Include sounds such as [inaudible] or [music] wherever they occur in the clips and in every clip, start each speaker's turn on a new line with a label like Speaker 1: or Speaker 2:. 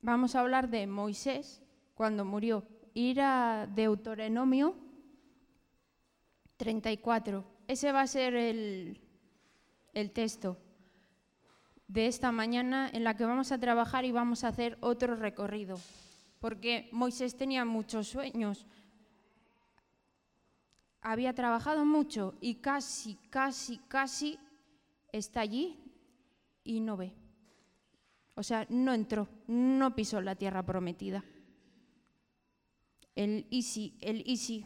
Speaker 1: vamos a hablar de Moisés cuando murió. Ir a Deuteronomio 34. Ese va a ser el, el texto de esta mañana en la que vamos a trabajar y vamos a hacer otro recorrido. Porque Moisés tenía muchos sueños. Había trabajado mucho y casi, casi, casi está allí y no ve. O sea, no entró, no pisó la tierra prometida. El Isi, el Isi.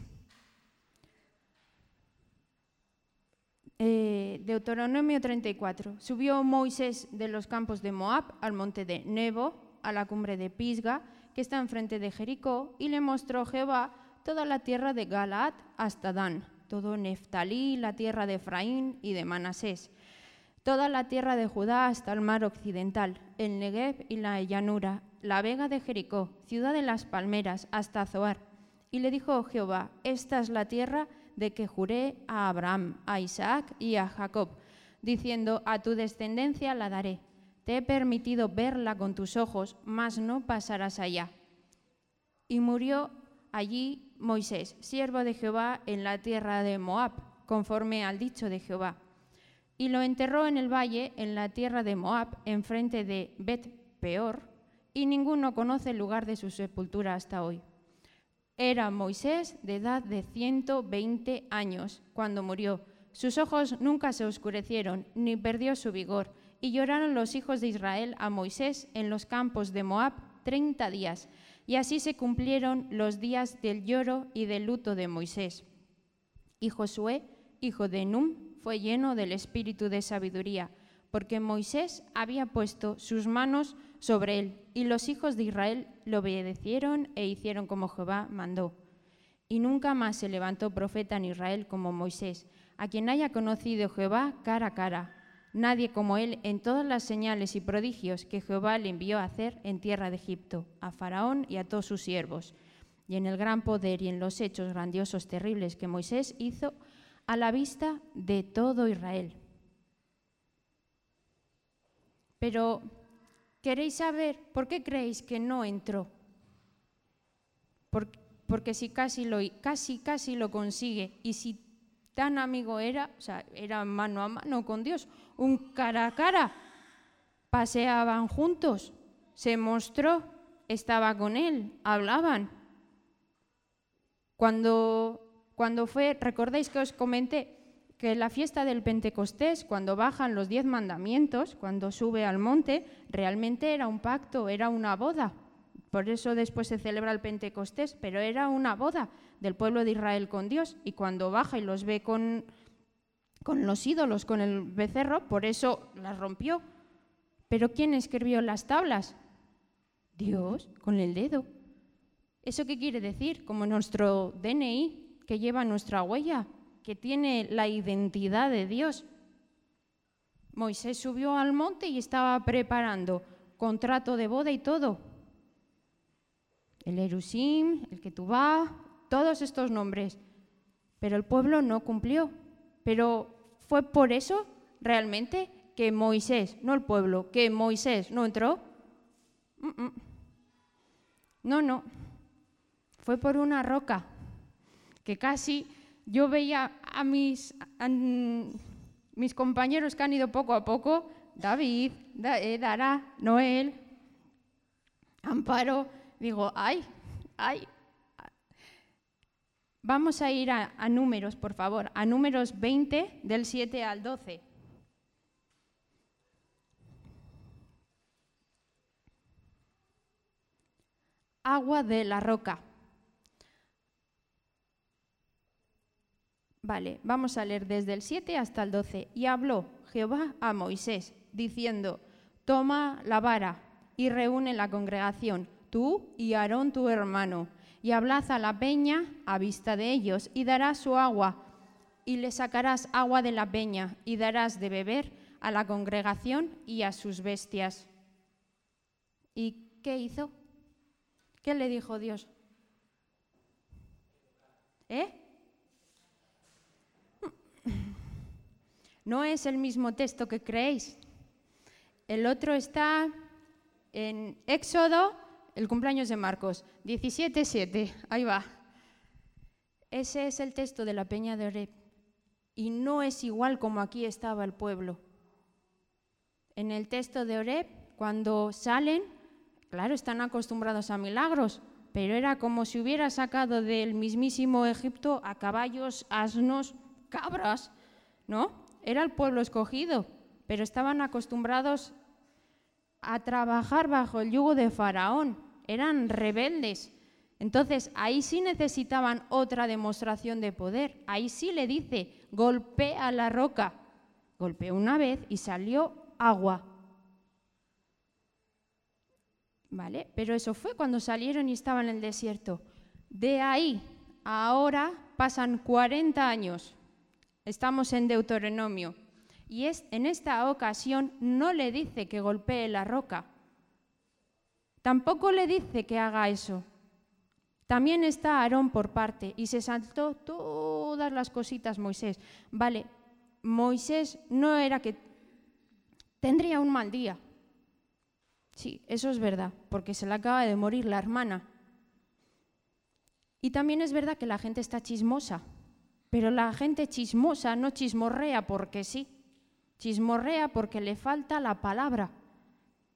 Speaker 1: Eh, Deuteronomio 34. Subió Moisés de los campos de Moab al monte de Nebo, a la cumbre de Pisga, que está enfrente de Jericó, y le mostró Jehová toda la tierra de Galaad hasta Dan, todo Neftalí, la tierra de Efraín y de Manasés toda la tierra de Judá hasta el mar occidental, el Negev y la llanura, la vega de Jericó, ciudad de las palmeras, hasta Zoar. Y le dijo Jehová, esta es la tierra de que juré a Abraham, a Isaac y a Jacob, diciendo, a tu descendencia la daré. Te he permitido verla con tus ojos, mas no pasarás allá. Y murió allí Moisés, siervo de Jehová, en la tierra de Moab, conforme al dicho de Jehová y lo enterró en el valle, en la tierra de Moab, enfrente de Bet Peor, y ninguno conoce el lugar de su sepultura hasta hoy. Era Moisés de edad de 120 años cuando murió. Sus ojos nunca se oscurecieron, ni perdió su vigor, y lloraron los hijos de Israel a Moisés en los campos de Moab treinta días, y así se cumplieron los días del lloro y del luto de Moisés. Y Josué, hijo de Num, fue lleno del espíritu de sabiduría, porque Moisés había puesto sus manos sobre él, y los hijos de Israel lo obedecieron e hicieron como Jehová mandó. Y nunca más se levantó profeta en Israel como Moisés, a quien haya conocido Jehová cara a cara. Nadie como él en todas las señales y prodigios que Jehová le envió a hacer en tierra de Egipto, a Faraón y a todos sus siervos, y en el gran poder y en los hechos grandiosos terribles que Moisés hizo a la vista de todo Israel. Pero, ¿queréis saber por qué creéis que no entró? Porque, si casi lo, casi, casi lo consigue y si tan amigo era, o sea, era mano a mano con Dios, un cara a cara, paseaban juntos, se mostró, estaba con él, hablaban. Cuando cuando fue, recordáis que os comenté que la fiesta del Pentecostés, cuando bajan los diez mandamientos, cuando sube al monte, realmente era un pacto, era una boda. Por eso después se celebra el Pentecostés, pero era una boda del pueblo de Israel con Dios. Y cuando baja y los ve con, con los ídolos, con el becerro, por eso las rompió. Pero ¿quién escribió las tablas? Dios, con el dedo. ¿Eso qué quiere decir? Como nuestro DNI, que lleva nuestra huella, que tiene la identidad de Dios. Moisés subió al monte y estaba preparando contrato de boda y todo. El Erusim, el Ketubá, todos estos nombres. Pero el pueblo no cumplió. Pero fue por eso realmente que Moisés, no el pueblo, que Moisés no entró. No, no. Fue por una roca que casi yo veía a mis, mis compañeros que han ido poco a poco, David, eh, Dara, Noel, Amparo, digo, ay, ay. Vamos a ir a, a números, por favor, a números 20 del 7 al 12. Agua de la roca. Vale, vamos a leer desde el 7 hasta el 12. Y habló Jehová a Moisés, diciendo, toma la vara y reúne la congregación, tú y Aarón tu hermano, y hablad a la peña a vista de ellos, y darás su agua, y le sacarás agua de la peña, y darás de beber a la congregación y a sus bestias. ¿Y qué hizo? ¿Qué le dijo Dios? ¿Eh? No es el mismo texto que creéis. El otro está en Éxodo el cumpleaños de Marcos, 17.7, ahí va. Ese es el texto de la Peña de Oreb. Y no es igual como aquí estaba el pueblo. En el texto de Oreb, cuando salen, claro, están acostumbrados a milagros, pero era como si hubiera sacado del mismísimo Egipto a caballos, asnos, cabras, ¿no? Era el pueblo escogido, pero estaban acostumbrados a trabajar bajo el yugo de Faraón, eran rebeldes. Entonces, ahí sí necesitaban otra demostración de poder. Ahí sí le dice, golpea la roca. Golpeó una vez y salió agua. ¿Vale? Pero eso fue cuando salieron y estaban en el desierto. De ahí ahora pasan 40 años. Estamos en Deuteronomio. Y es, en esta ocasión no le dice que golpee la roca. Tampoco le dice que haga eso. También está Aarón por parte y se saltó todas las cositas Moisés. Vale, Moisés no era que tendría un mal día. Sí, eso es verdad, porque se le acaba de morir la hermana. Y también es verdad que la gente está chismosa, pero la gente chismosa no chismorrea porque sí, chismorrea porque le falta la palabra.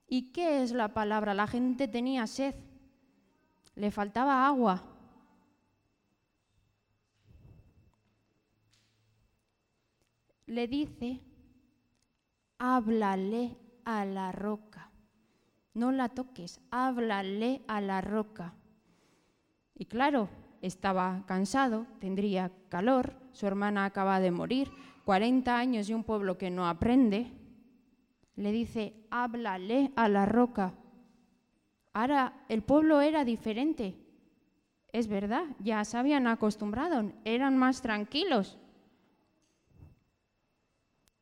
Speaker 1: ¿Y qué es la palabra? La gente tenía sed, le faltaba agua. Le dice, háblale a la roca. No la toques, háblale a la roca. Y claro, estaba cansado, tendría calor, su hermana acaba de morir, 40 años y un pueblo que no aprende. Le dice, háblale a la roca. Ahora el pueblo era diferente. Es verdad, ya se habían acostumbrado, eran más tranquilos.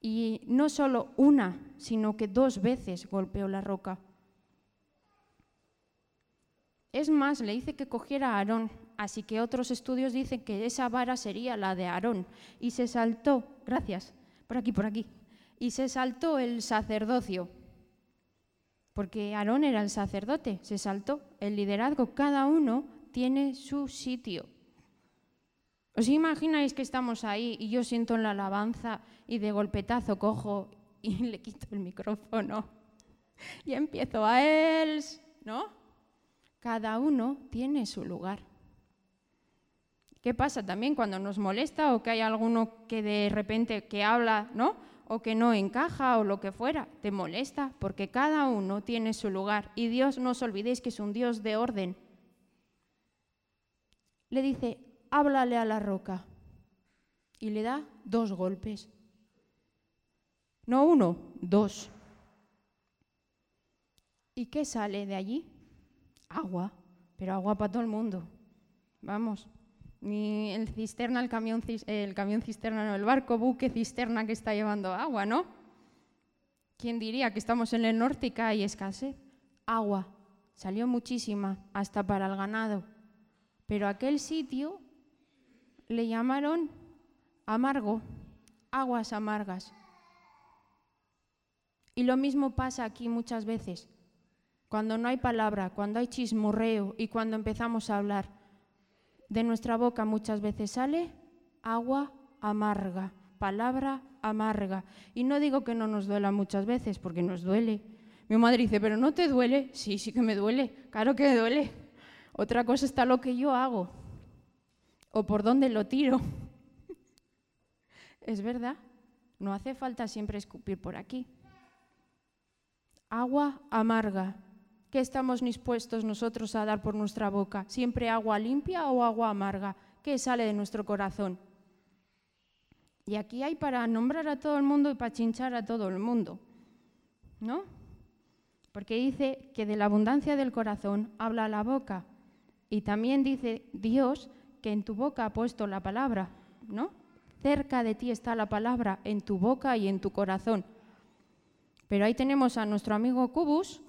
Speaker 1: Y no solo una, sino que dos veces golpeó la roca. Es más, le dice que cogiera a Aarón, así que otros estudios dicen que esa vara sería la de Aarón. Y se saltó, gracias, por aquí, por aquí, y se saltó el sacerdocio, porque Aarón era el sacerdote, se saltó el liderazgo, cada uno tiene su sitio. ¿Os imagináis que estamos ahí y yo siento en la alabanza y de golpetazo cojo y [laughs] le quito el micrófono y empiezo a él, ¿no? Cada uno tiene su lugar. ¿Qué pasa también cuando nos molesta o que hay alguno que de repente que habla, ¿no? O que no encaja o lo que fuera, te molesta porque cada uno tiene su lugar y Dios no os olvidéis que es un Dios de orden. Le dice, háblale a la roca y le da dos golpes. No uno, dos. ¿Y qué sale de allí? agua, pero agua para todo el mundo. Vamos, ni el cisterna, el camión, el camión cisterna, no, el barco buque cisterna que está llevando agua, ¿no? ¿Quién diría que estamos en el norte y hay escasez? Agua, salió muchísima, hasta para el ganado. Pero aquel sitio le llamaron amargo, aguas amargas. Y lo mismo pasa aquí muchas veces cuando no hay palabra, cuando hay chismorreo y cuando empezamos a hablar, de nuestra boca muchas veces sale agua amarga, palabra amarga. Y no digo que no nos duela muchas veces, porque nos duele. Mi madre dice, pero no te duele. Sí, sí que me duele, claro que me duele. Otra cosa está lo que yo hago o por dónde lo tiro. es verdad, no hace falta siempre escupir por aquí. Agua amarga, ¿Qué estamos dispuestos nosotros a dar por nuestra boca? ¿Siempre agua limpia o agua amarga? ¿Qué sale de nuestro corazón? Y aquí hay para nombrar a todo el mundo y para chinchar a todo el mundo. ¿No? Porque dice que de la abundancia del corazón habla la boca. Y también dice Dios que en tu boca ha puesto la palabra, ¿no? Cerca de ti está la palabra, en tu boca y en tu corazón. Pero ahí tenemos a nuestro amigo Cubus,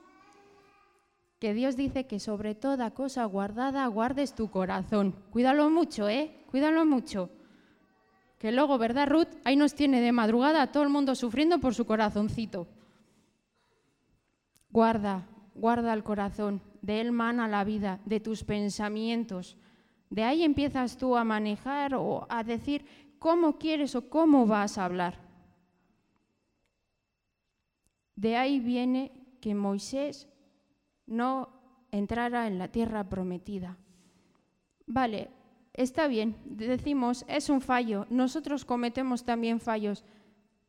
Speaker 1: que Dios dice que sobre toda cosa guardada guardes tu corazón. Cuídalo mucho, ¿eh? Cuídalo mucho. Que luego, ¿verdad, Ruth? Ahí nos tiene de madrugada a todo el mundo sufriendo por su corazoncito. Guarda, guarda el corazón. de él mana la vida, de tus pensamientos. De ahí empiezas tú a manejar o a decir cómo quieres o cómo vas a hablar. De ahí viene que Moisés no entrara en la tierra prometida. Vale, está bien, decimos, es un fallo, nosotros cometemos también fallos,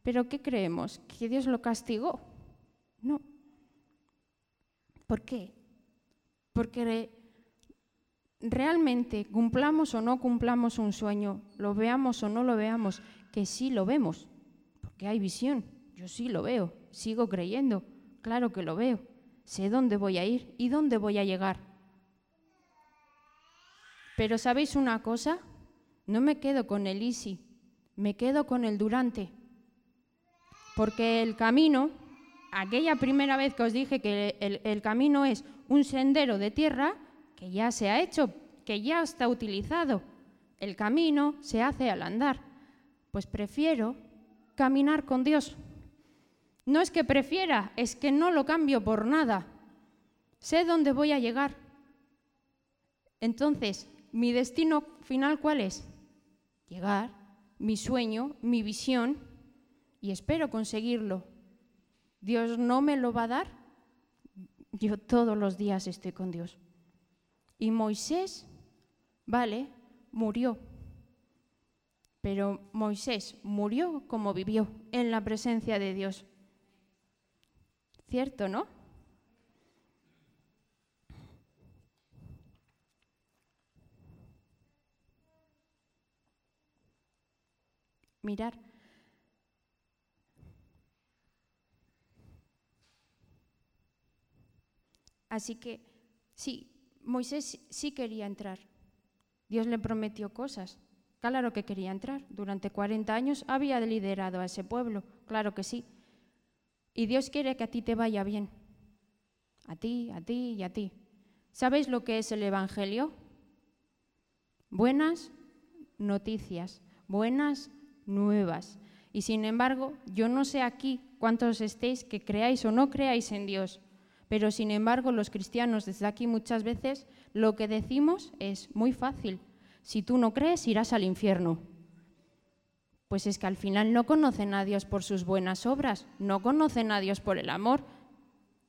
Speaker 1: pero ¿qué creemos? ¿Que Dios lo castigó? No. ¿Por qué? Porque realmente cumplamos o no cumplamos un sueño, lo veamos o no lo veamos, que sí lo vemos, porque hay visión, yo sí lo veo, sigo creyendo, claro que lo veo, sé dónde voy a ir y dónde voy a llegar. Pero ¿sabéis una cosa? No me quedo con el easy, me quedo con el durante. Porque el camino, aquella primera vez que os dije que el, el camino es un sendero de tierra que ya se ha hecho, que ya está utilizado. El camino se hace al andar. Pues prefiero caminar con Dios. No es que prefiera, es que no lo cambio por nada. Sé dónde voy a llegar. Entonces, mi destino final cuál es? Llegar, mi sueño, mi visión, y espero conseguirlo. Dios no me lo va a dar. Yo todos los días estoy con Dios. Y Moisés, vale, murió. Pero Moisés murió como vivió, en la presencia de Dios. ¿Cierto, no? mirar. Así que sí, Moisés sí quería entrar. Dios le prometió cosas. Claro que quería entrar. Durante 40 años había liderado a ese pueblo. Claro que sí. Y Dios quiere que a ti te vaya bien. A ti, a ti y a ti. ¿Sabéis lo que es el Evangelio? Buenas noticias, buenas nuevas. Y sin embargo, yo no sé aquí cuántos estéis que creáis o no creáis en Dios, pero sin embargo los cristianos desde aquí muchas veces lo que decimos es muy fácil. Si tú no crees, irás al infierno. Pues es que al final no conocen a Dios por sus buenas obras, no conocen a Dios por el amor.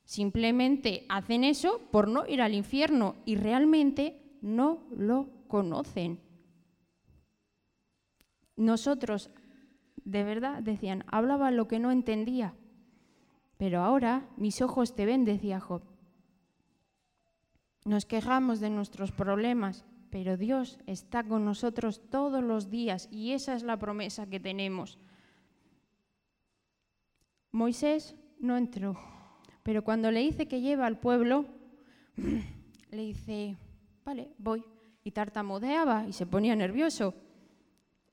Speaker 1: Simplemente hacen eso por no ir al infierno y realmente no lo conocen. Nosotros, de verdad, decían, hablaba lo que no entendía, pero ahora mis ojos te ven, decía Job. Nos quejamos de nuestros problemas, pero Dios está con nosotros todos los días y esa es la promesa que tenemos. Moisés no entró, pero cuando le dice que lleva al pueblo, [clears throat] le dice, vale, voy. Y tartamudeaba y se ponía nervioso.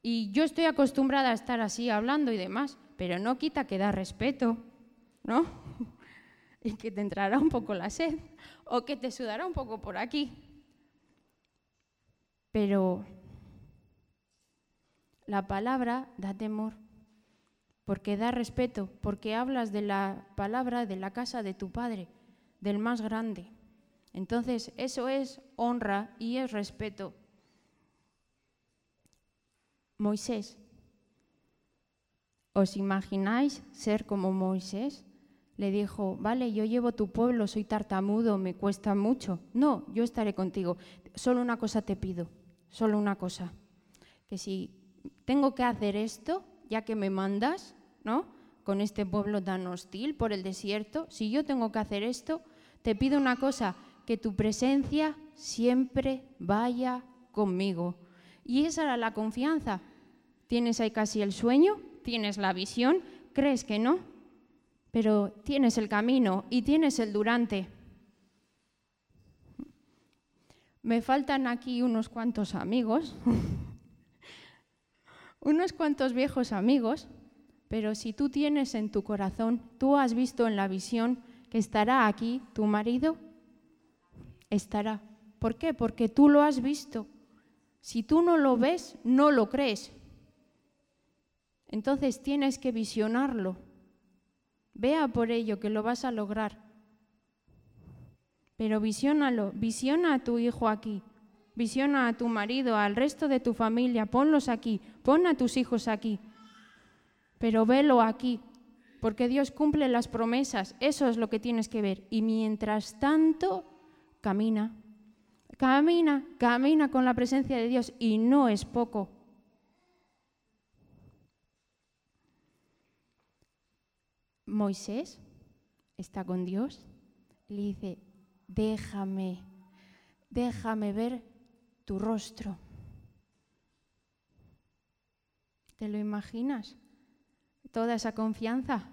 Speaker 1: Y yo estoy acostumbrada a estar así hablando y demás, pero no quita que da respeto, ¿no? [laughs] y que te entrará un poco la sed o que te sudará un poco por aquí. Pero la palabra da temor, porque da respeto, porque hablas de la palabra de la casa de tu padre, del más grande. Entonces, eso es honra y es respeto. Moisés. ¿Os imagináis ser como Moisés? Le dijo, vale, yo llevo tu pueblo, soy tartamudo, me cuesta mucho. No, yo estaré contigo. Solo una cosa te pido, solo una cosa. Que si tengo que hacer esto, ya que me mandas, ¿no? Con este pueblo tan hostil por el desierto, si yo tengo que hacer esto, te pido una cosa, que tu presencia siempre vaya conmigo. Y esa era la confianza. Tienes ahí casi el sueño, tienes la visión, crees que no, pero tienes el camino y tienes el durante. Me faltan aquí unos cuantos amigos, [laughs] unos cuantos viejos amigos, pero si tú tienes en tu corazón, tú has visto en la visión que estará aquí tu marido, estará. ¿Por qué? Porque tú lo has visto. Si tú no lo ves, no lo crees. Entonces tienes que visionarlo. Vea por ello que lo vas a lograr. Pero visiónalo, visiona a tu hijo aquí, visiona a tu marido, al resto de tu familia, ponlos aquí, pon a tus hijos aquí. Pero velo aquí, porque Dios cumple las promesas, eso es lo que tienes que ver. Y mientras tanto, camina, camina, camina con la presencia de Dios y no es poco. Moisés está con Dios le dice, déjame, déjame ver tu rostro. ¿Te lo imaginas? Toda esa confianza.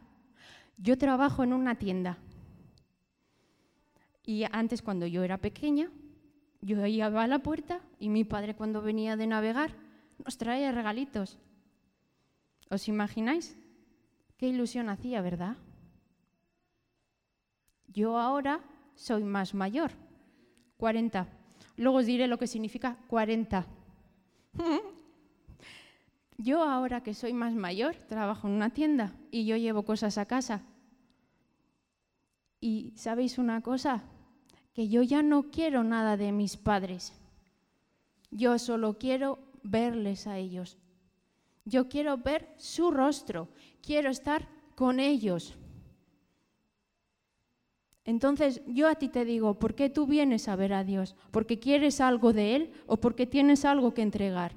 Speaker 1: Yo trabajo en una tienda. Y antes, cuando yo era pequeña, yo iba a la puerta y mi padre, cuando venía de navegar, nos traía regalitos. ¿Os imagináis? Qué ilusión hacía, ¿verdad? Yo ahora soy más mayor, 40. Luego os diré lo que significa 40. [laughs] Yo ahora que soy más mayor, trabajo en una tienda y yo llevo cosas a casa. Y sabéis una cosa, que yo ya no quiero nada de mis padres. Yo solo quiero verles a ellos. Yo quiero ver su rostro, quiero estar con ellos. Entonces yo a ti te digo, ¿por qué tú vienes a ver a Dios? ¿Porque quieres algo de Él o porque tienes algo que entregar?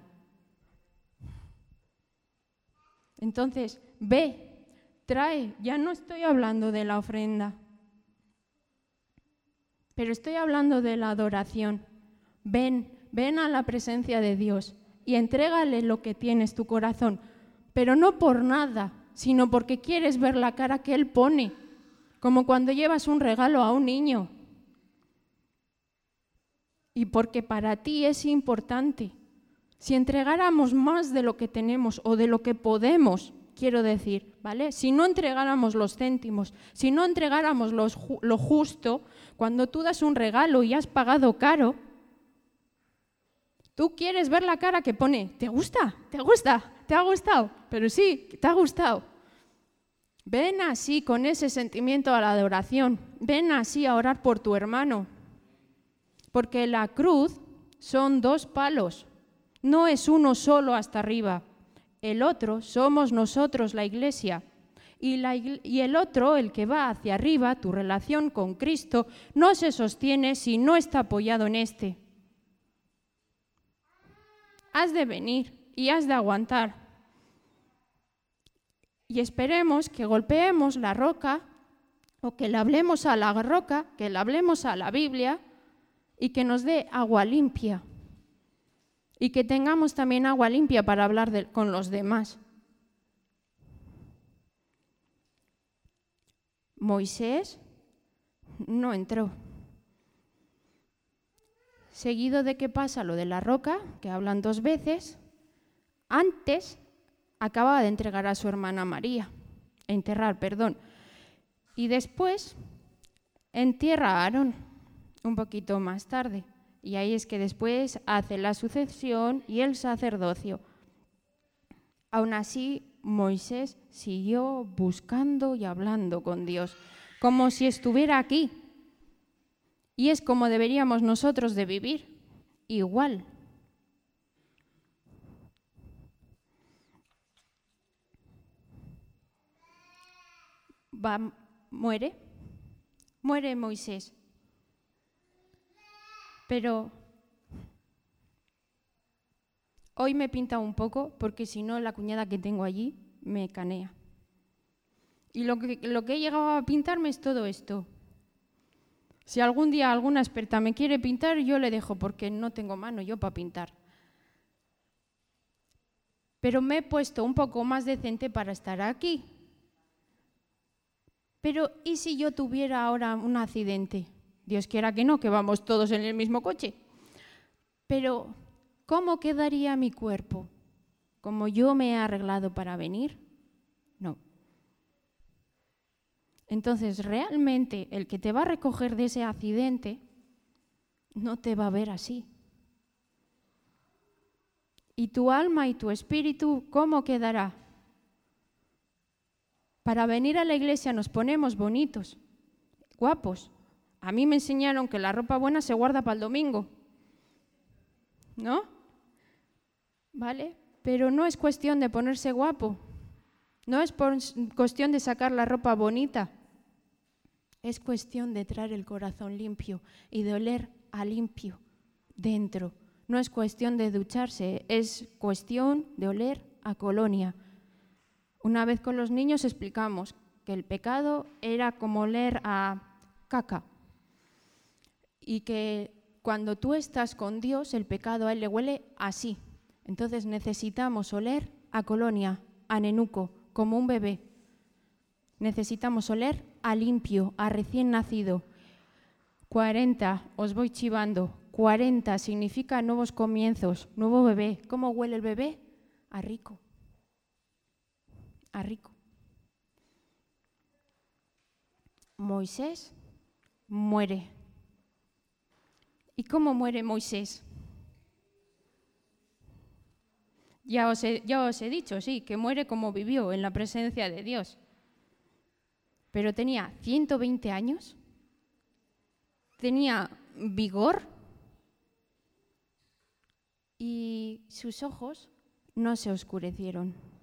Speaker 1: Entonces, ve, trae, ya no estoy hablando de la ofrenda, pero estoy hablando de la adoración. Ven, ven a la presencia de Dios y entrégale lo que tienes tu corazón, pero no por nada, sino porque quieres ver la cara que Él pone como cuando llevas un regalo a un niño. Y porque para ti es importante. Si entregáramos más de lo que tenemos o de lo que podemos, quiero decir, ¿vale? Si no entregáramos los céntimos, si no entregáramos lo justo, cuando tú das un regalo y has pagado caro, tú quieres ver la cara que pone, ¿te gusta? ¿Te gusta? ¿Te ha gustado? Pero sí, te ha gustado. Ven así con ese sentimiento a la adoración. Ven así a orar por tu hermano. Porque la cruz son dos palos. No es uno solo hasta arriba. El otro somos nosotros, la iglesia. Y, y, el otro, el que va hacia arriba, tu relación con Cristo, no se sostiene si no está apoyado en este. Has de venir y has de aguantar y esperemos que golpeemos la roca o que le hablemos a la roca, que le hablemos a la Biblia y que nos dé agua limpia. Y que tengamos también agua limpia para hablar con los demás. Moisés no entró. Seguido de que pasa lo de la roca, que hablan dos veces, antes acababa de entregar a su hermana María, enterrar, perdón. Y después entierra a Aarón un poquito más tarde. Y ahí es que después hace la sucesión y el sacerdocio. Aún así, Moisés siguió buscando y hablando con Dios, como si estuviera aquí. Y es como deberíamos nosotros de vivir, igual. Muere, muere Moisés. Pero hoy me pinta un poco porque si no la cuñada que tengo allí me canea. Y lo que, lo que he llegado a pintarme es todo esto. Si algún día alguna experta me quiere pintar, yo le dejo porque no tengo mano yo para pintar. Pero me he puesto un poco más decente para estar aquí. Pero ¿y si yo tuviera ahora un accidente? Dios quiera que no, que vamos todos en el mismo coche. Pero ¿cómo quedaría mi cuerpo? ¿Como yo me he arreglado para venir? No. Entonces, realmente el que te va a recoger de ese accidente no te va a ver así. ¿Y tu alma y tu espíritu cómo quedará? Para venir a la iglesia nos ponemos bonitos, guapos, A mí me enseñaron que la ropa buena se guarda para el domingo. ¿No? ¿Vale? Pero no es cuestión de ponerse guapo. No es cuestión de sacar la ropa bonita. Es cuestión de traer el corazón limpio y de oler a limpio dentro. No es cuestión de ducharse, es cuestión de oler a colonia. Una vez con los niños explicamos que el pecado era como oler a caca y que cuando tú estás con Dios, el pecado a él le huele así. Entonces necesitamos oler a colonia, a nenuco, como un bebé. Necesitamos oler a limpio, a recién nacido. 40, os voy chivando. 40 significa nuevos comienzos, nuevo bebé. ¿Cómo huele el bebé? A rico. A rico. Moisés muere. ¿Y cómo muere Moisés? Ya os, he, ya os he dicho, sí, que muere como vivió en la presencia de Dios. Pero tenía 120 años, tenía vigor y sus ojos no se oscurecieron.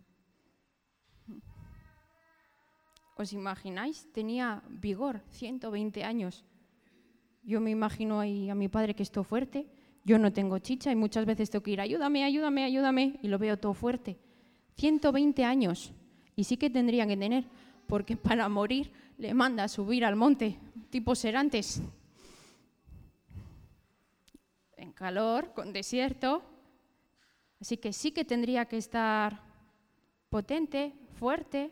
Speaker 1: ¿Os imagináis? Tenía vigor, 120 años. Yo me imagino ahí a mi padre que esto fuerte. Yo no tengo chicha y muchas veces tengo que ir, ayúdame, ayúdame, ayúdame, y lo veo todo fuerte. 120 años. Y sí que tendrían que tener, porque [laughs] para morir le manda a subir al monte, tipo Serantes. En calor, con desierto. Así que sí que tendría que estar potente, fuerte,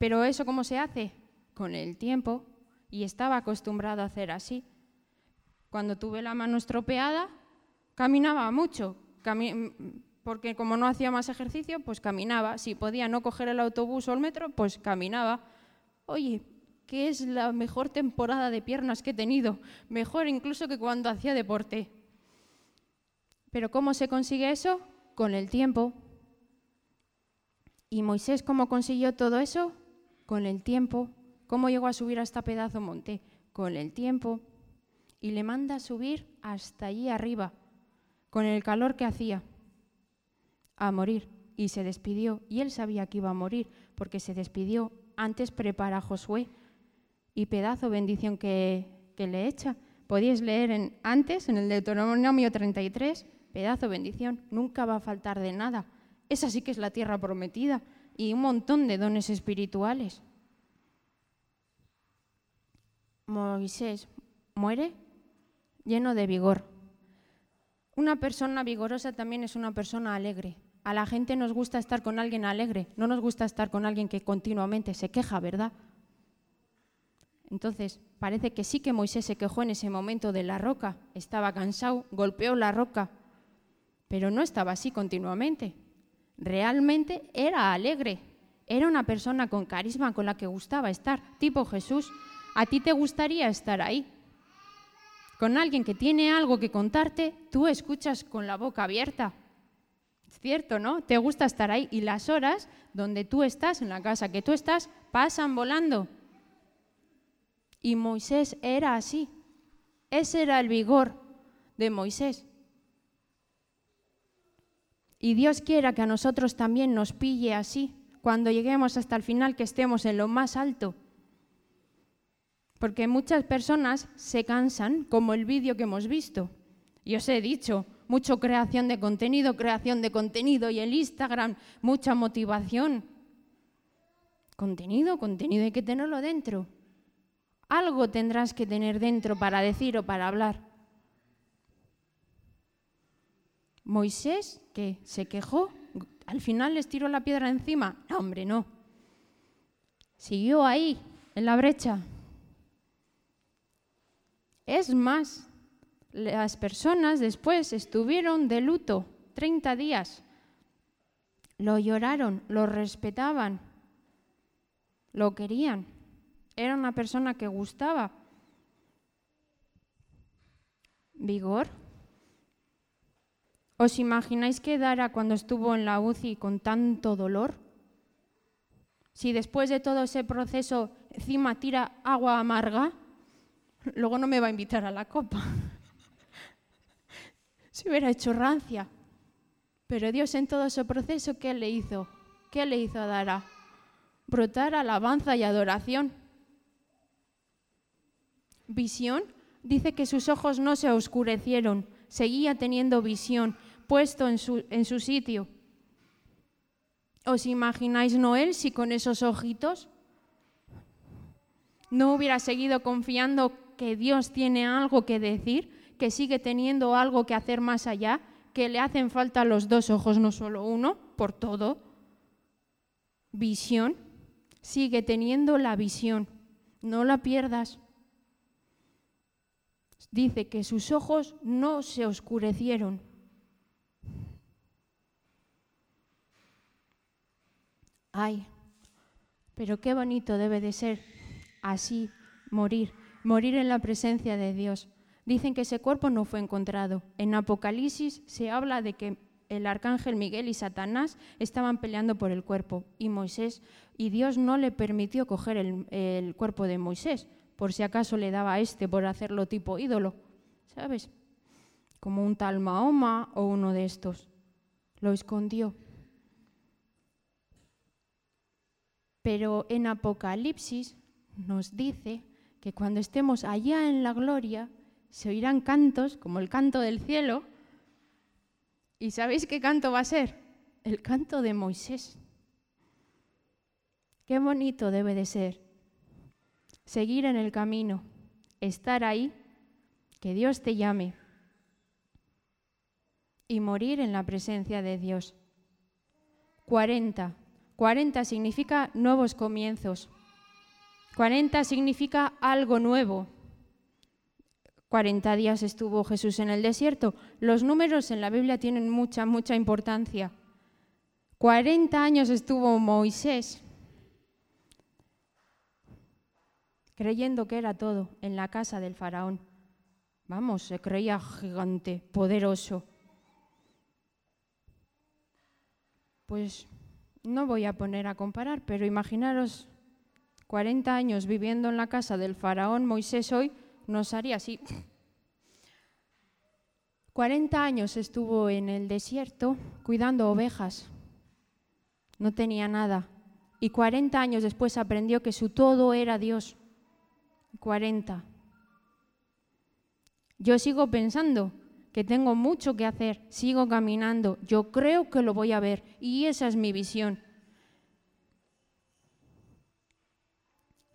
Speaker 1: pero eso cómo se hace? Con el tiempo. Y estaba acostumbrado a hacer así. Cuando tuve la mano estropeada, caminaba mucho, porque como no hacía más ejercicio, pues caminaba. Si podía no coger el autobús o el metro, pues caminaba. Oye, ¿qué es la mejor temporada de piernas que he tenido? Mejor incluso que cuando hacía deporte. Pero ¿cómo se consigue eso? Con el tiempo. ¿Y Moisés cómo consiguió todo eso? Con el tiempo. ¿Cómo llegó a subir a este pedazo monte? Con el tiempo. Y le manda a subir hasta allí arriba, con el calor que hacía, a morir. Y se despidió. Y él sabía que iba a morir, porque se despidió. Antes prepara Josué. Y pedazo bendición que, que le echa. Podéis leer en, antes, en el Deuteronomio 33, pedazo bendición. Nunca va a faltar de nada. Esa sí que es la tierra prometida y un montón de dones espirituales. Moisés muere lleno de vigor. Una persona vigorosa también es una persona alegre. A la gente nos gusta estar con alguien alegre, no nos gusta estar con alguien que continuamente se queja, ¿verdad? Entonces, parece que sí que Moisés se quejó en ese momento de la roca, estaba cansado, golpeó la roca, pero no estaba así continuamente realmente era alegre, era una persona con carisma con la que gustaba estar, tipo Jesús. ¿A ti te gustaría estar ahí? Con alguien que tiene algo que contarte, tú escuchas con la boca abierta. Es cierto, ¿no? Te gusta estar ahí y las horas donde tú estás, en la casa que tú estás, pasan volando. Y Moisés era así. Ese era el vigor de Moisés. Y Dios quiera que a nosotros también nos pille así, cuando lleguemos hasta el final, que estemos en lo más alto. Porque muchas personas se cansan, como el vídeo que hemos visto. Y os he dicho, mucho creación de contenido, creación de contenido y el Instagram, mucha motivación. Contenido, contenido hay que tenerlo dentro. Algo tendrás que tener dentro para decir o para hablar. Moisés, que se quejó, al final les tiró la piedra encima. No, hombre, no. Siguió ahí, en la brecha. Es más, las personas después estuvieron de luto 30 días. Lo lloraron, lo respetaban, lo querían. Era una persona que gustaba. Vigor, ¿Os imagináis que Dara cuando estuvo en la UCI con tanto dolor? Si después de todo ese proceso encima tira agua amarga, luego no me va a invitar a la copa. [laughs] Se hubiera hecho rancia. Pero Dios en todo ese proceso, ¿qué le hizo? ¿Qué le hizo a Dara? Brotar alabanza y adoración. Visión dice que sus ojos no se oscurecieron, seguía teniendo visión, puesto en su, en su sitio. ¿Os imagináis Noel si con esos ojitos no hubiera seguido confiando que Dios tiene algo que decir, que sigue teniendo algo que hacer más allá, que le hacen falta los dos ojos, no solo uno, por todo? Visión. Sigue teniendo la visión. No la pierdas. Dice que sus ojos no se oscurecieron. Ay, pero qué bonito debe de ser así morir, morir en la presencia de Dios. Dicen que ese cuerpo no fue encontrado. En Apocalipsis se habla de que el arcángel Miguel y Satanás estaban peleando por el cuerpo y Moisés y Dios no le permitió coger el, cuerpo de Moisés, por si acaso le daba a este por hacerlo tipo ídolo, ¿sabes? Como un tal Mahoma o uno de estos. Lo escondió. Pero en Apocalipsis nos dice que cuando estemos allá en la gloria, se oirán cantos como el canto del cielo. ¿Y sabéis qué canto va a ser? El canto de Moisés. Qué bonito debe de ser seguir en el camino, estar ahí, que Dios te llame y morir en la presencia de Dios. 40. 40 significa nuevos comienzos. 40 significa algo nuevo. 40 días estuvo Jesús en el desierto. Los números en la Biblia tienen mucha, mucha importancia. 40 años estuvo Moisés creyendo que era todo en la casa del faraón. Vamos, se creía gigante, poderoso. Pues no voy a poner a comparar, pero imaginaros 40 años viviendo en la casa del faraón Moisés hoy nos haría así. 40 años estuvo en el desierto cuidando ovejas. No tenía nada. Y 40 años después aprendió que su todo era Dios. 40. Yo sigo pensando que tengo mucho que hacer, sigo caminando, yo creo que lo voy a ver y esa es mi visión.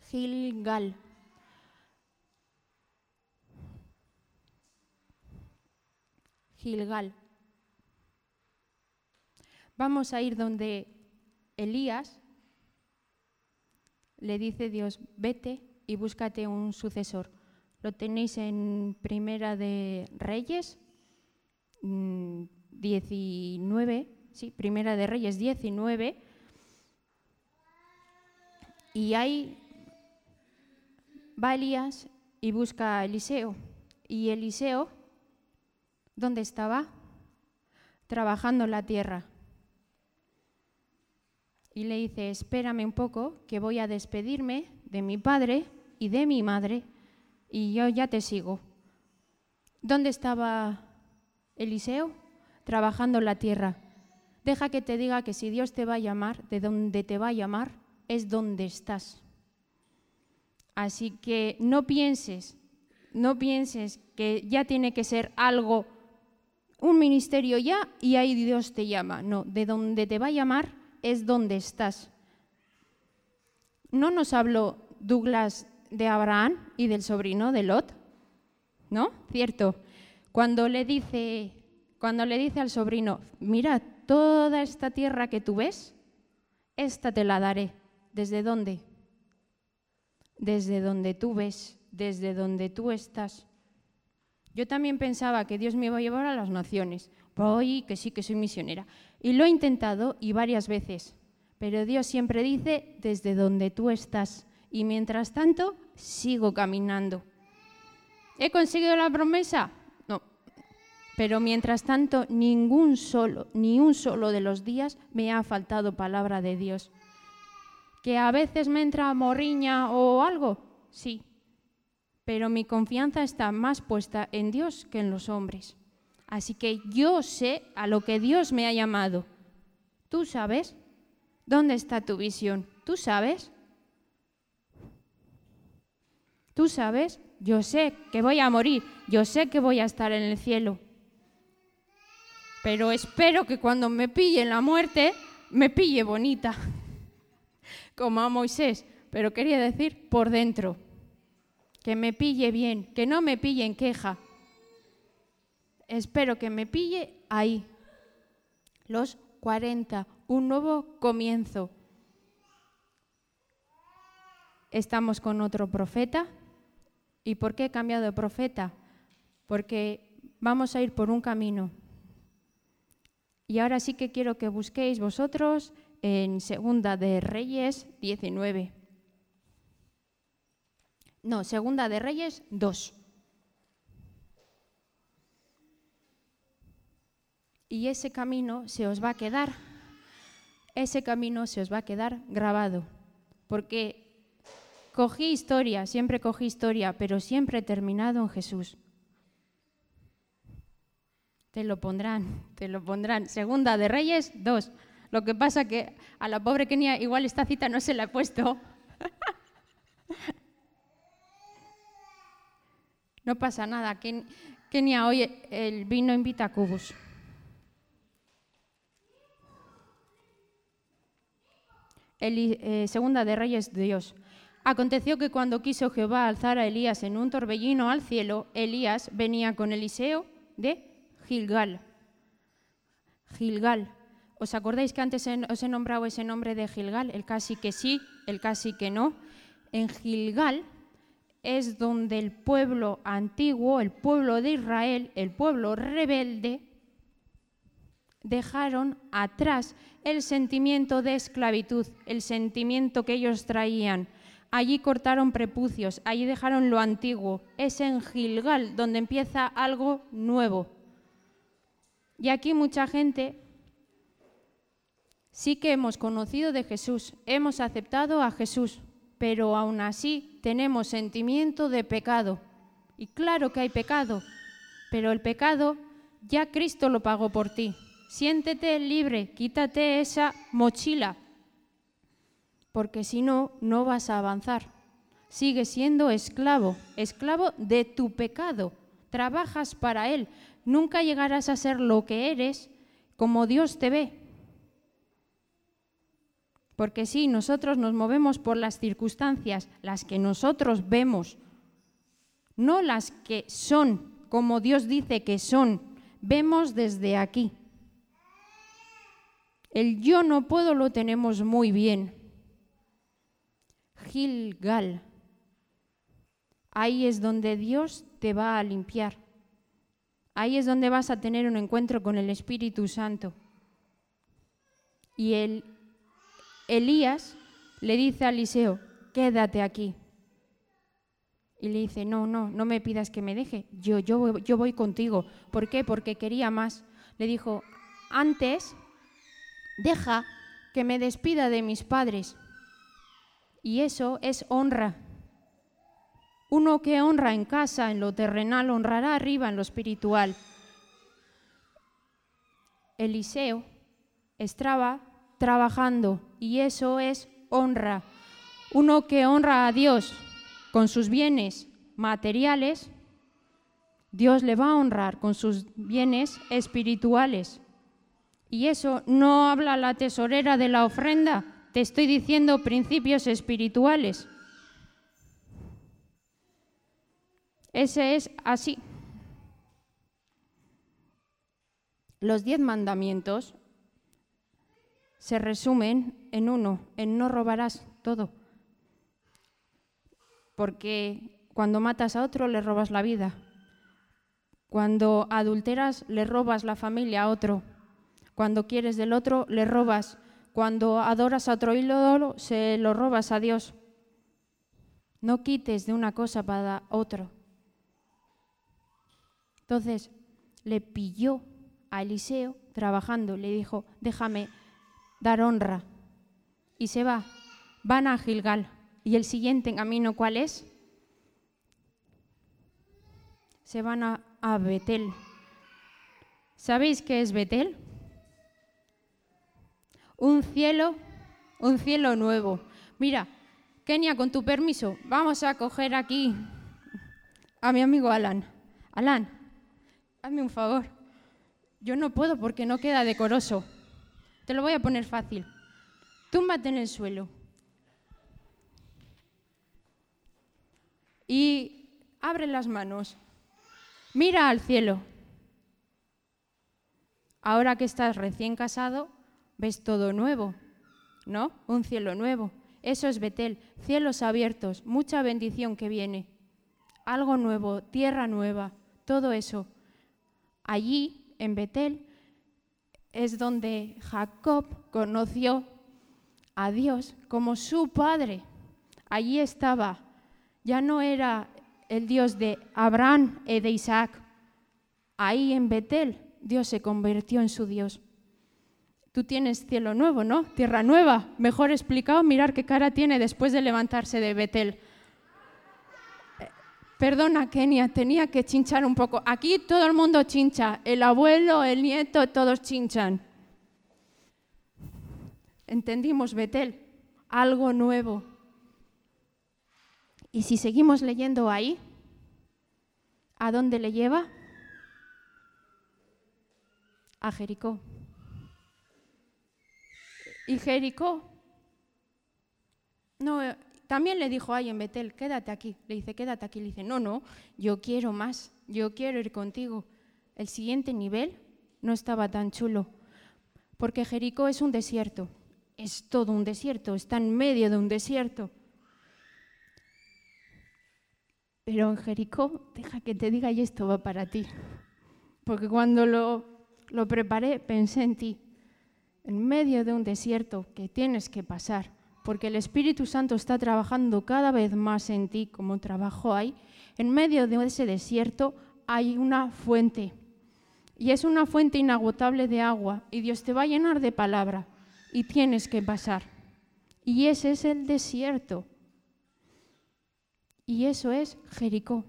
Speaker 1: Gilgal. Gilgal. Vamos a ir donde Elías le dice Dios, vete y búscate un sucesor. Lo tenéis en Primera de Reyes 19, mm, sí, Primera de Reyes 19. Y ahí va Elías y busca a Eliseo. Y Eliseo, ¿dónde estaba? Trabajando la tierra. Y le dice, espérame un poco, que voy a despedirme de mi padre y de mi madre, y yo ya te sigo. ¿Dónde estaba Eliseo? Trabajando la tierra. Deja que te diga que si Dios te va a llamar, de donde te va a llamar, es donde estás. Así que no pienses, no pienses que ya tiene que ser algo, un ministerio ya y ahí Dios te llama. No, de donde te va a llamar es donde estás. No nos habló Douglas de Abraham y del sobrino de Lot, ¿no? Cierto. Cuando le dice, cuando le dice al sobrino, mira, toda esta tierra que tú ves, esta te la daré. ¿Desde dónde? Desde donde tú ves, desde donde tú estás. Yo también pensaba que Dios me iba a llevar a las naciones. Voy, que sí, que soy misionera. Y lo he intentado y varias veces. Pero Dios siempre dice, desde donde tú estás. Y mientras tanto, sigo caminando. ¿He conseguido la promesa? Pero mientras tanto, ningún solo, ni un solo de los días me ha faltado palabra de Dios. ¿Que a veces me entra morriña o algo? Sí. pero mi confianza está más puesta en Dios que en los hombres. Así que yo sé a lo que Dios me ha llamado. ¿Tú sabes? ¿Dónde está tu visión? ¿Tú sabes? ¿Tú sabes? Yo sé que voy a morir, yo sé que voy a estar en el cielo. Pero espero que cuando me pille la muerte, me pille bonita, [laughs] como a Moisés, pero quería decir por dentro que me pille bien, que no me pille en queja. Espero que me pille ahí. Los 40, un nuevo comienzo. Estamos con otro profeta. ¿Y por qué he cambiado de profeta? Porque vamos a ir por un camino. Y ahora sí que quiero que busquéis vosotros en Segunda de Reyes 19. No, Segunda de Reyes 2. Y ese camino se os va a quedar, ese camino se os va a quedar grabado, porque cogí historia, siempre cogí historia, pero siempre he terminado en Jesús. Te lo pondrán, te lo pondrán. Segunda de Reyes 2. Lo que pasa que a la pobre Kenia igual esta cita no se la he puesto. No pasa nada. Kenia hoy el vino invita a cubos. Eh, segunda de Reyes Dios. Aconteció que cuando quiso Jehová alzar a Elías en un torbellino al cielo, Elías venía con Eliseo de Gilgal. Gilgal. ¿Os acordáis que antes os he nombrado ese nombre de Gilgal? El casi que sí, el casi que no. En Gilgal es donde el pueblo antiguo, el pueblo de Israel, el pueblo rebelde, dejaron atrás el sentimiento de esclavitud, el sentimiento que ellos traían. Allí cortaron prepucios, allí dejaron lo antiguo. Es en Gilgal donde empieza algo nuevo. Y aquí mucha gente sí que hemos conocido de Jesús, hemos aceptado a Jesús, pero aún así tenemos sentimiento de pecado. Y claro que hay pecado, pero el pecado ya Cristo lo pagó por ti. Siéntete libre, quítate esa mochila, porque si no, no vas a avanzar. Sigues siendo esclavo, esclavo de tu pecado. Trabajas para Él. Nunca llegarás a ser lo que eres como Dios te ve. Porque sí, nosotros nos movemos por las circunstancias, las que nosotros vemos, no las que son como Dios dice que son. Vemos desde aquí. El yo no puedo lo tenemos muy bien. Gilgal. Ahí es donde Dios te va a limpiar. Ahí es donde vas a tener un encuentro con el Espíritu Santo. Y el Elías le dice a Eliseo, quédate aquí. Y le dice, no, no, no me pidas que me deje, yo, yo, yo voy contigo. ¿Por qué? Porque quería más. Le dijo, antes deja que me despida de mis padres. Y eso es honra. Uno que honra en casa, en lo terrenal, honrará arriba en lo espiritual. Eliseo estaba trabajando y eso es honra. Uno que honra a Dios con sus bienes materiales, Dios le va a honrar con sus bienes espirituales. Y eso no habla la tesorera de la ofrenda, te estoy diciendo principios espirituales. Ese es así. Los diez mandamientos se resumen en uno, en no robarás todo. Porque cuando matas a otro le robas la vida. Cuando adulteras le robas la familia a otro. Cuando quieres del otro le robas. Cuando adoras a otro ídolo se lo robas a Dios. No quites de una cosa para otro. Entonces le pilló a Eliseo trabajando, le dijo, déjame dar honra. Y se va. Van a Gilgal. ¿Y el siguiente camino cuál es? se van a, a Betel. ¿Sabéis qué es Betel? Un cielo, un cielo nuevo. Mira, Kenia, con tu permiso, vamos a coger aquí a mi amigo Alan. Alan, hazme un favor. Yo no puedo porque no queda decoroso. Te lo voy a poner fácil. Túmbate en el suelo. Y abre las manos. Mira al cielo. Ahora que estás recién casado, ves todo nuevo, ¿no? Un cielo nuevo. Eso es Betel, cielos abiertos, mucha bendición que viene. Algo nuevo, tierra nueva, todo eso. Allí, en Betel, es donde Jacob conoció a Dios como su padre. Allí estaba. Ya no era el Dios de Abraham y de Isaac. Ahí en Betel Dios se convirtió en su Dios. Tú tienes cielo nuevo, ¿no? Tierra nueva. Mejor explicado, mirar qué cara tiene después de levantarse de Betel. Perdona, Kenia, tenía que chinchar un poco. Aquí todo el mundo chincha. El abuelo, el nieto, todos chinchan. Entendimos Betel, algo nuevo. Y si seguimos leyendo ahí, ¿a dónde le lleva? A Jericó. Y Jericó, no, también le dijo ahí en Betel, quédate aquí. Le dice, quédate aquí. Le dice, no, no, yo quiero más, yo quiero ir contigo. El siguiente nivel no estaba tan chulo, porque Jericó es un desierto, es todo un desierto, está en medio de un desierto. Pero en Jericó, deja que te diga y esto va para ti. Porque cuando lo preparé pensé en ti en medio de un desierto que tienes que pasar, porque el Espíritu Santo está trabajando cada vez más en ti como trabajó ahí, en medio de ese desierto hay una fuente. Y es una fuente inagotable de agua y Dios te va a llenar de palabra y tienes que pasar. Y ese es el desierto. Y eso es Jericó.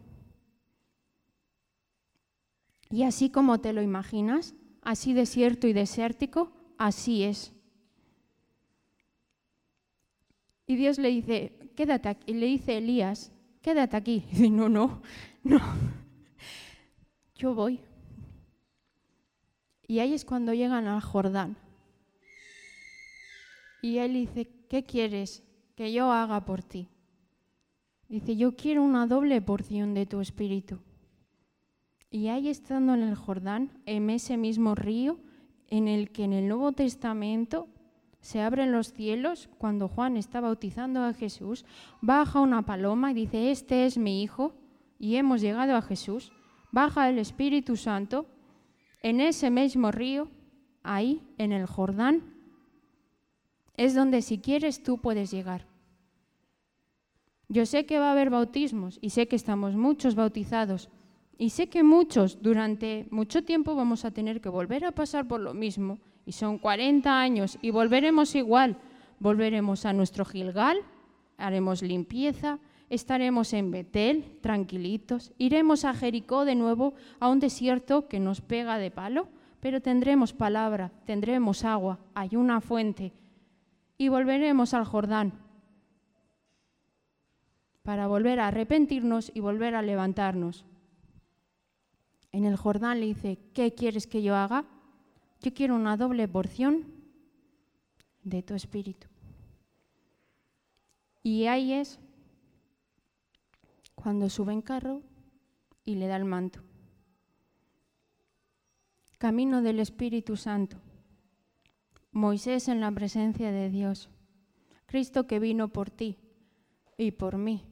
Speaker 1: Y así como te lo imaginas, así desierto y desértico, así es. Y Dios le dice, quédate aquí. Y le dice Elías, quédate aquí. Y [laughs] dice, no, no, no. [laughs] Yo voy. Y ahí es cuando llegan al Jordán. Y él dice, ¿qué quieres que yo haga por ti? Dice, yo quiero una doble porción de tu espíritu. Y ahí estando en el Jordán, en ese mismo río, en el que en el Nuevo Testamento se abren los cielos cuando Juan está bautizando a Jesús, baja una paloma y dice, este es mi Hijo, y hemos llegado a Jesús, baja el Espíritu Santo, en ese mismo río, ahí, en el Jordán, es donde si quieres tú puedes llegar. Yo sé que va a haber bautismos y sé que estamos muchos bautizados, y sé que muchos durante mucho tiempo vamos a tener que volver a pasar por lo mismo, y son 40 años, y volveremos igual. Volveremos a nuestro Gilgal, haremos limpieza, estaremos en Betel, tranquilitos, iremos a Jericó de nuevo, a un desierto que nos pega de palo, pero tendremos palabra, tendremos agua, hay una fuente, y volveremos al Jordán para volver a arrepentirnos y volver a levantarnos en el Jordán le dice, ¿qué quieres que yo haga? Quiero una doble porción de tu espíritu. Y ahí es cuando sube en carro y le da el manto. Camino del Espíritu Santo. Moisés en la presencia de Dios. Cristo que vino por ti y por mí.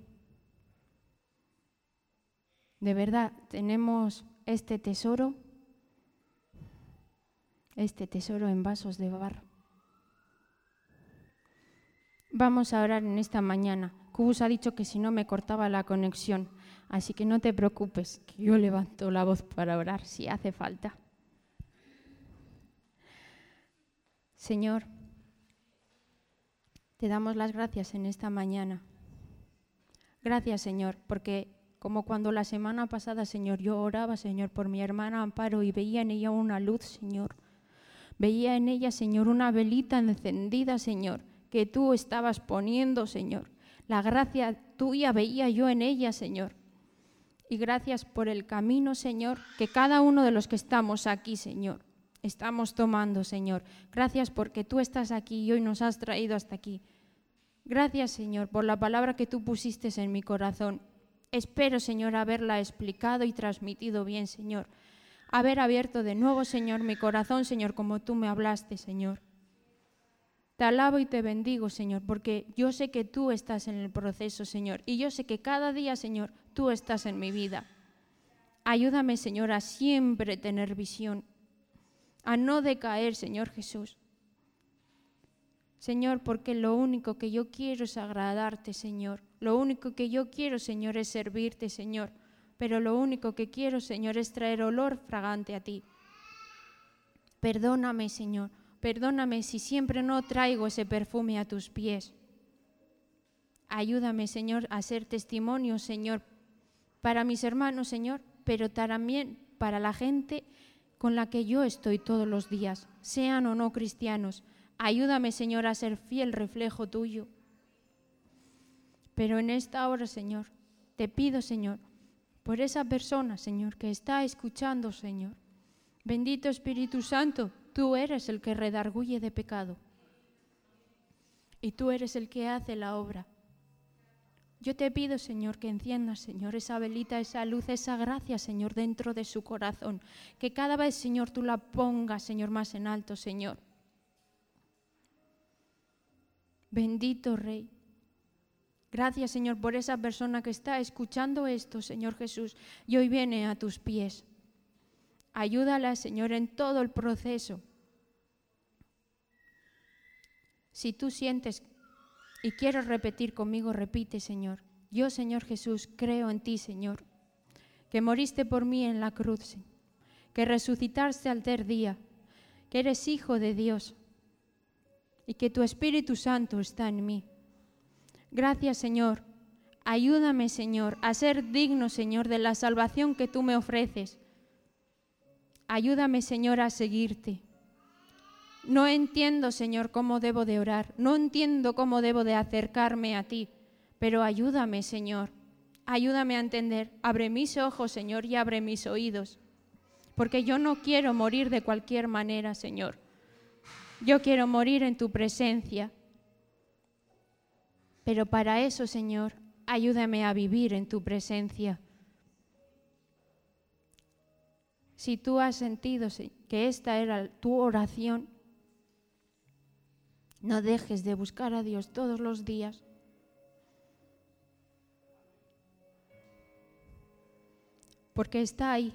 Speaker 1: De verdad, tenemos este tesoro, este tesoro en vasos de barro. Vamos a orar en esta mañana. Cubus ha dicho que si no me cortaba la conexión, así que no te preocupes, que yo levanto la voz para orar si hace falta. Señor, te damos las gracias en esta mañana. Gracias, Señor, porque como cuando la semana pasada, Señor, yo oraba, Señor, por mi hermana Amparo y veía en ella una luz, Señor. Veía en ella, Señor, una velita encendida, Señor, que tú estabas poniendo, Señor. La gracia tuya veía yo en ella, Señor. Y gracias por el camino, Señor, que cada uno de los que estamos aquí, Señor, estamos tomando, Señor. Gracias porque tú estás aquí y hoy nos has traído hasta aquí. Gracias, Señor, por la palabra que tú pusiste en mi corazón. Espero, Señor, haberla explicado y transmitido bien, Señor. Haber abierto de nuevo, Señor, mi corazón, Señor, como tú me hablaste, Señor. Te alabo y te bendigo, Señor, porque yo sé que tú estás en el proceso, Señor, y yo sé que cada día, Señor, tú estás en mi vida. Ayúdame, Señor, a siempre tener visión, a no decaer, Señor Jesús. Señor, porque lo único que yo quiero es agradarte, Señor. Lo único que yo quiero, Señor, es servirte, Señor. Pero lo único que quiero, Señor, es traer olor fragante a ti. Perdóname, Señor. Perdóname si siempre no traigo ese perfume a tus pies. Ayúdame, Señor, a ser testimonio, Señor, para mis hermanos, Señor, pero también para la gente con la que yo estoy todos los días, sean o no cristianos. Ayúdame, Señor, a ser fiel reflejo tuyo. Pero en esta hora, Señor, te pido, Señor, por esa persona, Señor, que está escuchando, Señor. Bendito Espíritu Santo, tú eres el que redarguye de pecado. Y tú eres el que hace la obra. Yo te pido, Señor, que enciendas, Señor, esa velita, esa luz, esa gracia, Señor, dentro de su corazón. Que cada vez, Señor, tú la pongas, Señor, más en alto, Señor. Bendito Rey. Gracias, Señor, por esa persona que está escuchando esto, Señor Jesús, y hoy viene a tus pies. Ayúdala, Señor, en todo el proceso. Si tú sientes y quieres repetir conmigo, repite, Señor. Yo, Señor Jesús, creo en ti, Señor, que moriste por mí en la cruz, que resucitaste al tercer día, que eres hijo de Dios y que tu Espíritu Santo está en mí. Gracias, Señor. Ayúdame, Señor, a ser digno, Señor, de la salvación que tú me ofreces. Ayúdame, Señor, a seguirte. No entiendo, Señor, cómo debo de orar. No entiendo cómo debo de acercarme a ti. Pero ayúdame, Señor. Ayúdame a entender. Abre mis ojos, Señor, y abre mis oídos. Porque yo no quiero morir de cualquier manera, Señor. Yo quiero morir en tu presencia. Pero para eso, Señor, ayúdame a vivir en tu presencia. Si tú has sentido que esta era tu oración, no dejes de buscar a Dios todos los días. Porque está ahí.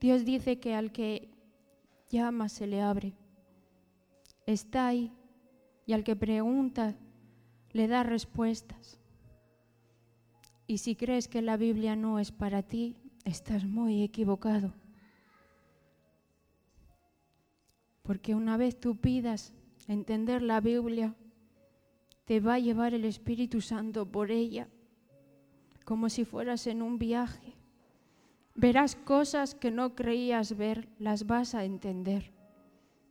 Speaker 1: Dios dice que al que llama se le abre está ahí y al que pregunta le da respuestas. Y si crees que la Biblia no es para ti, estás muy equivocado. Porque una vez tú pidas entender la Biblia, te va a llevar el Espíritu Santo por ella, como si fueras en un viaje. Verás cosas que no creías ver, las vas a entender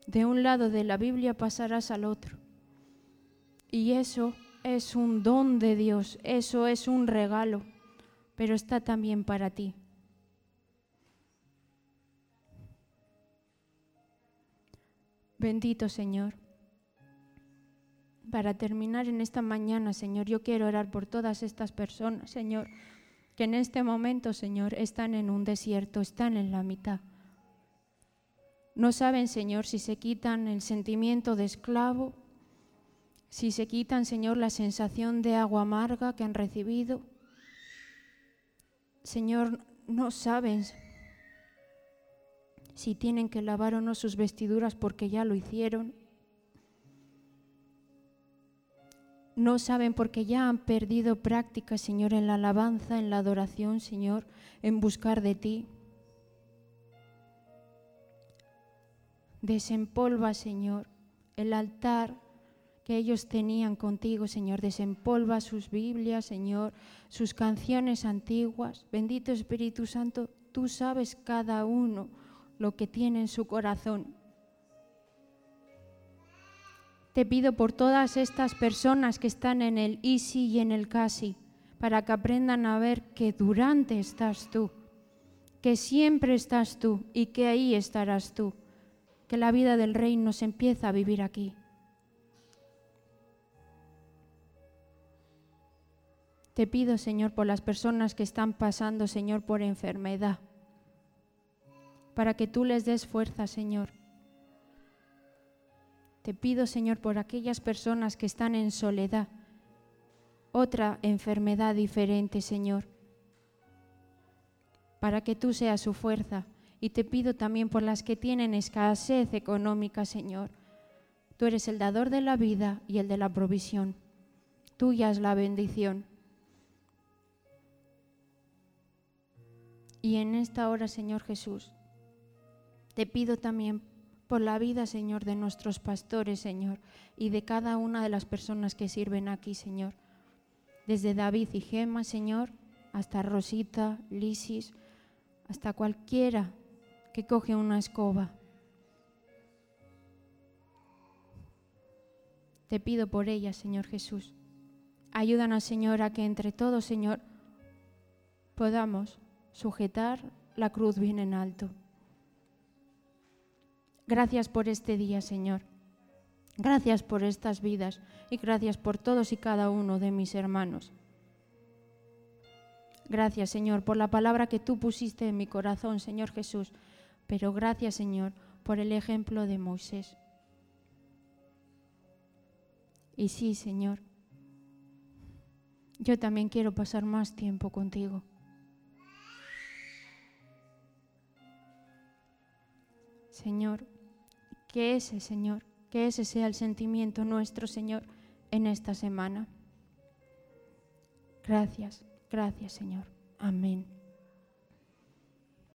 Speaker 1: de un lado de la Biblia pasarás al otro. Y eso es un don de Dios, eso es un regalo, pero está también para ti. Bendito Señor. Para terminar en esta mañana, Señor, yo quiero orar por todas estas personas, Señor, que en este momento, Señor, están en un desierto, están en la mitad. No saben, Señor, si se quitan el sentimiento de esclavo, si se quitan, Señor, la sensación de agua amarga que han recibido. Señor, no saben si tienen que lavar o no sus vestiduras porque ya lo hicieron. No saben porque ya han perdido práctica, Señor, en la alabanza, en la adoración, Señor, en buscar de ti. Desempolva, Señor, el altar que ellos tenían contigo, Señor. Desempolva sus Biblias, Señor, sus canciones antiguas. Bendito Espíritu Santo, tú sabes cada uno lo que tiene en su corazón. Te pido por todas estas personas que están en el Easy y en el Casi, para que aprendan a ver que durante estás tú, que siempre estás tú y que ahí estarás tú, que la vida del reino se empieza a vivir aquí. Te pido, Señor, por las personas que están pasando, Señor, por enfermedad, para que tú les des fuerza, Señor. Te pido, Señor, por aquellas personas que están en soledad, otra enfermedad diferente, Señor, para que tú seas su fuerza. Y te pido también por las que tienen escasez económica, Señor. Tú eres el dador de la vida y el de la provisión. Tuya es la bendición. Y en esta hora, Señor Jesús, te pido también por la vida, Señor, de nuestros pastores, Señor, y de cada una de las personas que sirven aquí, Señor. Desde David y Gema, Señor, hasta Rosita, Lisis, hasta cualquiera que coge una escoba. Te pido por ella, Señor Jesús. Ayúdanos, Señor, a que entre todos, Señor, podamos sujetar la cruz bien en alto. Gracias por este día, Señor. Gracias por estas vidas y gracias por todos y cada uno de mis hermanos. Gracias, Señor, por la palabra que tú pusiste en mi corazón, Señor Jesús. Pero gracias, Señor, por el ejemplo de Moisés. Y sí, Señor, yo también quiero pasar más tiempo contigo. Señor, que ese, Señor, que ese sea el sentimiento nuestro, Señor, en esta semana. Gracias, gracias, Señor. Amén.